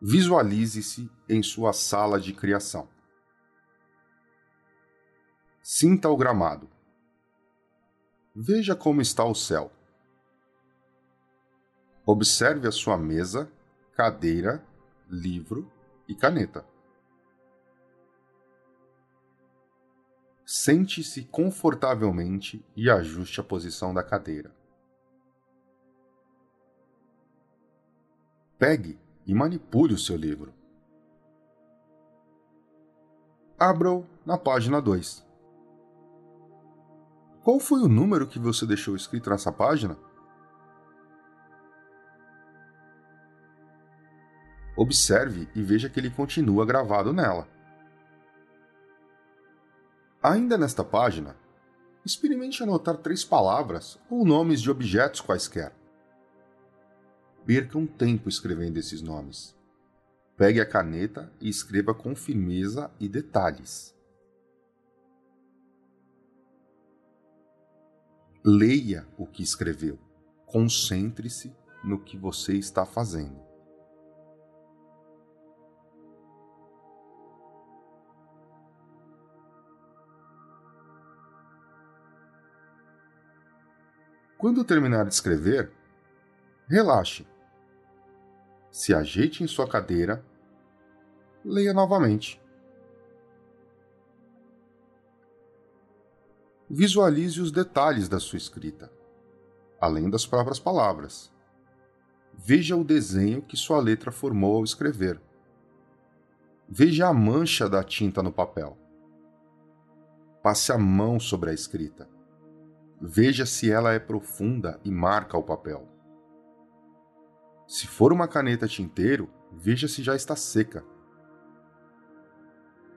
Visualize-se em sua sala de criação. Sinta o gramado. Veja como está o céu. Observe a sua mesa, cadeira, livro e caneta. Sente-se confortavelmente e ajuste a posição da cadeira. Pegue e manipule o seu livro. Abra-o na página 2. Qual foi o número que você deixou escrito nessa página? Observe e veja que ele continua gravado nela. Ainda nesta página, experimente anotar três palavras ou nomes de objetos quaisquer. Perca um tempo escrevendo esses nomes. Pegue a caneta e escreva com firmeza e detalhes. Leia o que escreveu. Concentre-se no que você está fazendo. Quando terminar de escrever, relaxe. Se ajeite em sua cadeira, leia novamente. Visualize os detalhes da sua escrita, além das próprias palavras. Veja o desenho que sua letra formou ao escrever. Veja a mancha da tinta no papel. Passe a mão sobre a escrita. Veja se ela é profunda e marca o papel. Se for uma caneta tinteiro, veja se já está seca.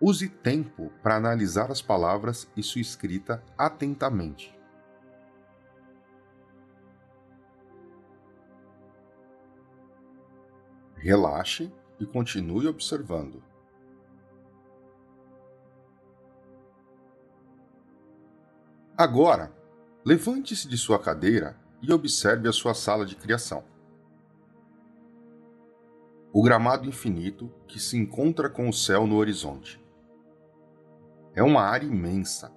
Use tempo para analisar as palavras e sua escrita atentamente. Relaxe e continue observando. Agora, Levante-se de sua cadeira e observe a sua sala de criação. O gramado infinito que se encontra com o céu no horizonte. É uma área imensa,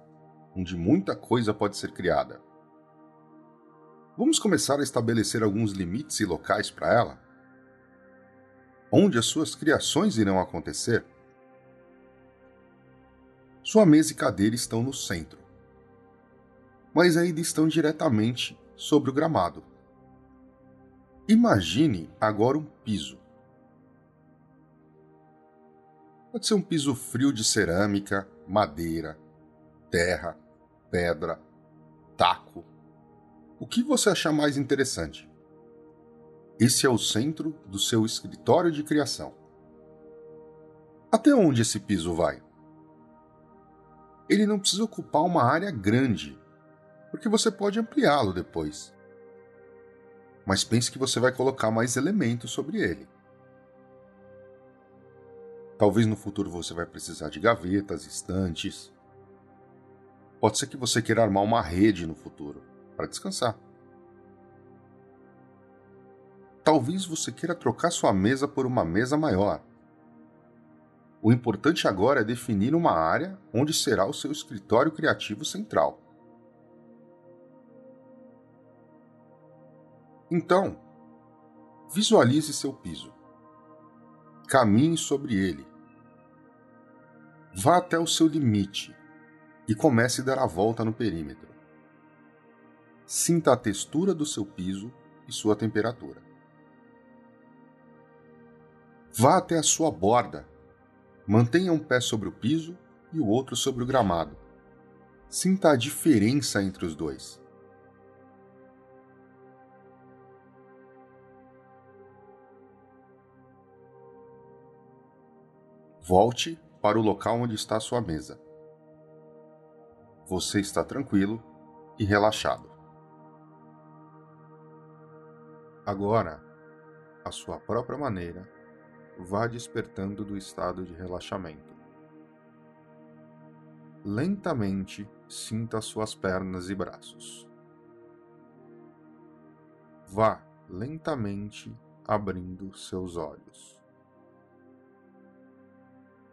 onde muita coisa pode ser criada. Vamos começar a estabelecer alguns limites e locais para ela? Onde as suas criações irão acontecer? Sua mesa e cadeira estão no centro mas ainda estão diretamente sobre o gramado. Imagine agora um piso. Pode ser um piso frio de cerâmica, madeira, terra, pedra, taco. O que você achar mais interessante? Esse é o centro do seu escritório de criação. Até onde esse piso vai? Ele não precisa ocupar uma área grande porque você pode ampliá-lo depois. Mas pense que você vai colocar mais elementos sobre ele. Talvez no futuro você vai precisar de gavetas, estantes. Pode ser que você queira armar uma rede no futuro para descansar. Talvez você queira trocar sua mesa por uma mesa maior. O importante agora é definir uma área onde será o seu escritório criativo central. Então, visualize seu piso. Caminhe sobre ele. Vá até o seu limite e comece a dar a volta no perímetro. Sinta a textura do seu piso e sua temperatura. Vá até a sua borda. Mantenha um pé sobre o piso e o outro sobre o gramado. Sinta a diferença entre os dois. Volte para o local onde está sua mesa. Você está tranquilo e relaxado. Agora, à sua própria maneira, vá despertando do estado de relaxamento. Lentamente sinta suas pernas e braços. Vá lentamente abrindo seus olhos.